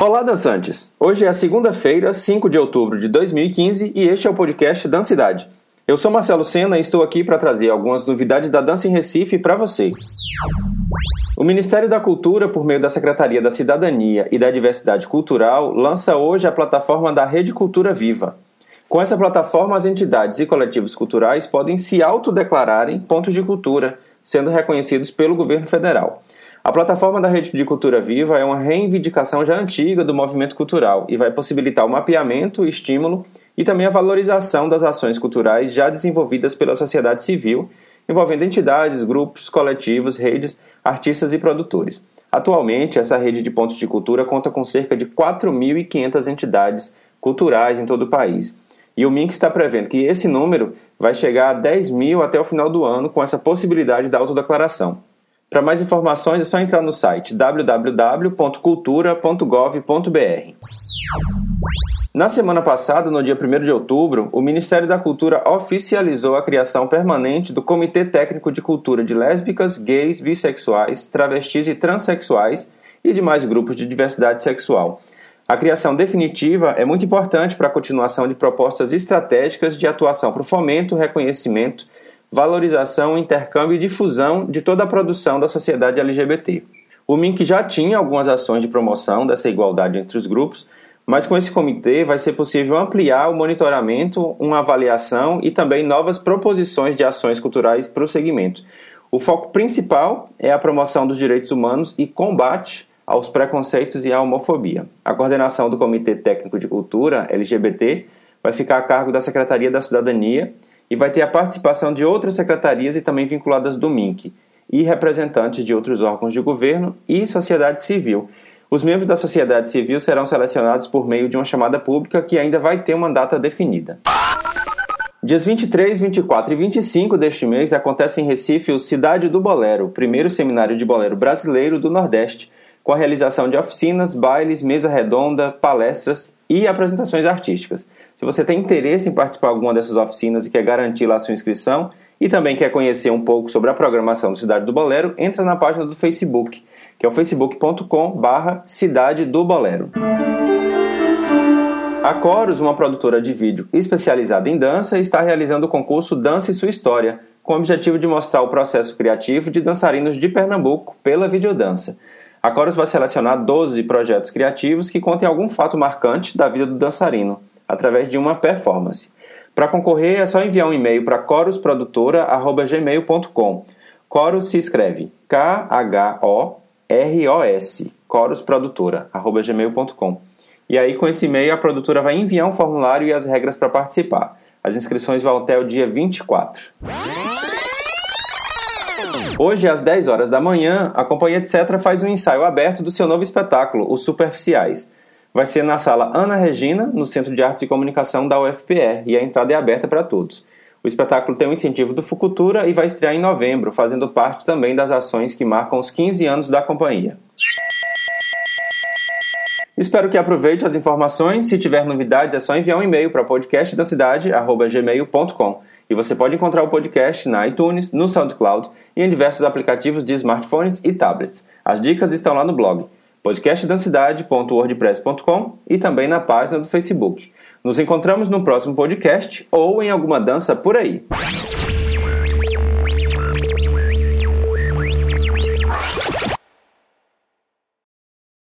Olá, dançantes! Hoje é segunda-feira, 5 de outubro de 2015 e este é o podcast Dancidade. Eu sou Marcelo Sena e estou aqui para trazer algumas novidades da dança em Recife para vocês. O Ministério da Cultura, por meio da Secretaria da Cidadania e da Diversidade Cultural, lança hoje a plataforma da Rede Cultura Viva. Com essa plataforma, as entidades e coletivos culturais podem se autodeclararem pontos de cultura, sendo reconhecidos pelo governo federal. A plataforma da Rede de Cultura Viva é uma reivindicação já antiga do movimento cultural e vai possibilitar o mapeamento, estímulo e também a valorização das ações culturais já desenvolvidas pela sociedade civil, envolvendo entidades, grupos, coletivos, redes, artistas e produtores. Atualmente, essa rede de pontos de cultura conta com cerca de 4.500 entidades culturais em todo o país. E o MINC está prevendo que esse número vai chegar a 10 mil até o final do ano com essa possibilidade da autodeclaração. Para mais informações é só entrar no site www.cultura.gov.br. Na semana passada, no dia 1 de outubro, o Ministério da Cultura oficializou a criação permanente do Comitê Técnico de Cultura de Lésbicas, Gays, Bissexuais, Travestis e Transsexuais e demais grupos de diversidade sexual. A criação definitiva é muito importante para a continuação de propostas estratégicas de atuação para o fomento, reconhecimento valorização, intercâmbio e difusão de toda a produção da sociedade LGBT. O MINC já tinha algumas ações de promoção dessa igualdade entre os grupos, mas com esse comitê vai ser possível ampliar o monitoramento, uma avaliação e também novas proposições de ações culturais para o segmento. O foco principal é a promoção dos direitos humanos e combate aos preconceitos e à homofobia. A coordenação do Comitê Técnico de Cultura LGBT vai ficar a cargo da Secretaria da Cidadania e vai ter a participação de outras secretarias e também vinculadas do MINC e representantes de outros órgãos de governo e sociedade civil. Os membros da sociedade civil serão selecionados por meio de uma chamada pública que ainda vai ter uma data definida. Dias 23, 24 e 25 deste mês acontece em Recife o Cidade do Bolero, primeiro seminário de bolero brasileiro do Nordeste, com a realização de oficinas, bailes, mesa redonda, palestras e apresentações artísticas. Se você tem interesse em participar de alguma dessas oficinas e quer garantir lá a sua inscrição, e também quer conhecer um pouco sobre a programação do Cidade do Bolero, entra na página do Facebook, que é o facebook.com barra Cidade do Bolero. A Coros, uma produtora de vídeo especializada em dança, está realizando o concurso Dança e Sua História, com o objetivo de mostrar o processo criativo de dançarinos de Pernambuco pela videodança. A Coros vai selecionar 12 projetos criativos que contem algum fato marcante da vida do dançarino através de uma performance. Para concorrer é só enviar um e-mail para corusprodutora@gmail.com. Chorus se escreve K-H-O-R-O-S, corusprodutora@gmail.com. E aí com esse e-mail a produtora vai enviar um formulário e as regras para participar. As inscrições vão até o dia 24. Hoje, às 10 horas da manhã, a Companhia Etc. faz um ensaio aberto do seu novo espetáculo, Os Superficiais vai ser na sala Ana Regina, no Centro de Artes e Comunicação da UFPR, e a entrada é aberta para todos. O espetáculo tem um incentivo do Fucultura e vai estrear em novembro, fazendo parte também das ações que marcam os 15 anos da companhia. Espero que aproveite as informações. Se tiver novidades, é só enviar um e-mail para podcastdacidade.gmail.com. E você pode encontrar o podcast na iTunes, no SoundCloud e em diversos aplicativos de smartphones e tablets. As dicas estão lá no blog podcastdancidade.wordpress.com e também na página do Facebook. Nos encontramos no próximo podcast ou em alguma dança por aí.